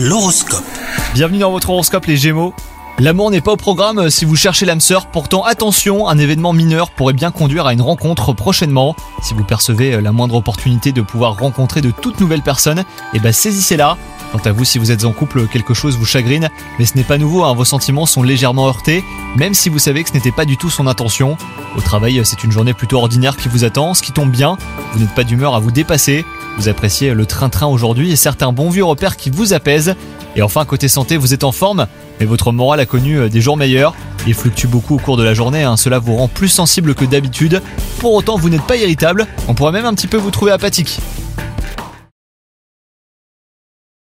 L'horoscope. Bienvenue dans votre horoscope les Gémeaux. L'amour n'est pas au programme si vous cherchez l'âme sœur, pourtant attention, un événement mineur pourrait bien conduire à une rencontre prochainement. Si vous percevez la moindre opportunité de pouvoir rencontrer de toutes nouvelles personnes, eh ben saisissez-la. Quant à vous, si vous êtes en couple, quelque chose vous chagrine, mais ce n'est pas nouveau, hein, vos sentiments sont légèrement heurtés, même si vous savez que ce n'était pas du tout son intention. Au travail, c'est une journée plutôt ordinaire qui vous attend, ce qui tombe bien, vous n'êtes pas d'humeur à vous dépasser, vous appréciez le train-train aujourd'hui et certains bons vieux repères qui vous apaisent. Et enfin, côté santé, vous êtes en forme, mais votre morale a connu euh, des jours meilleurs. Il fluctue beaucoup au cours de la journée, hein. cela vous rend plus sensible que d'habitude. Pour autant, vous n'êtes pas irritable, on pourrait même un petit peu vous trouver apathique.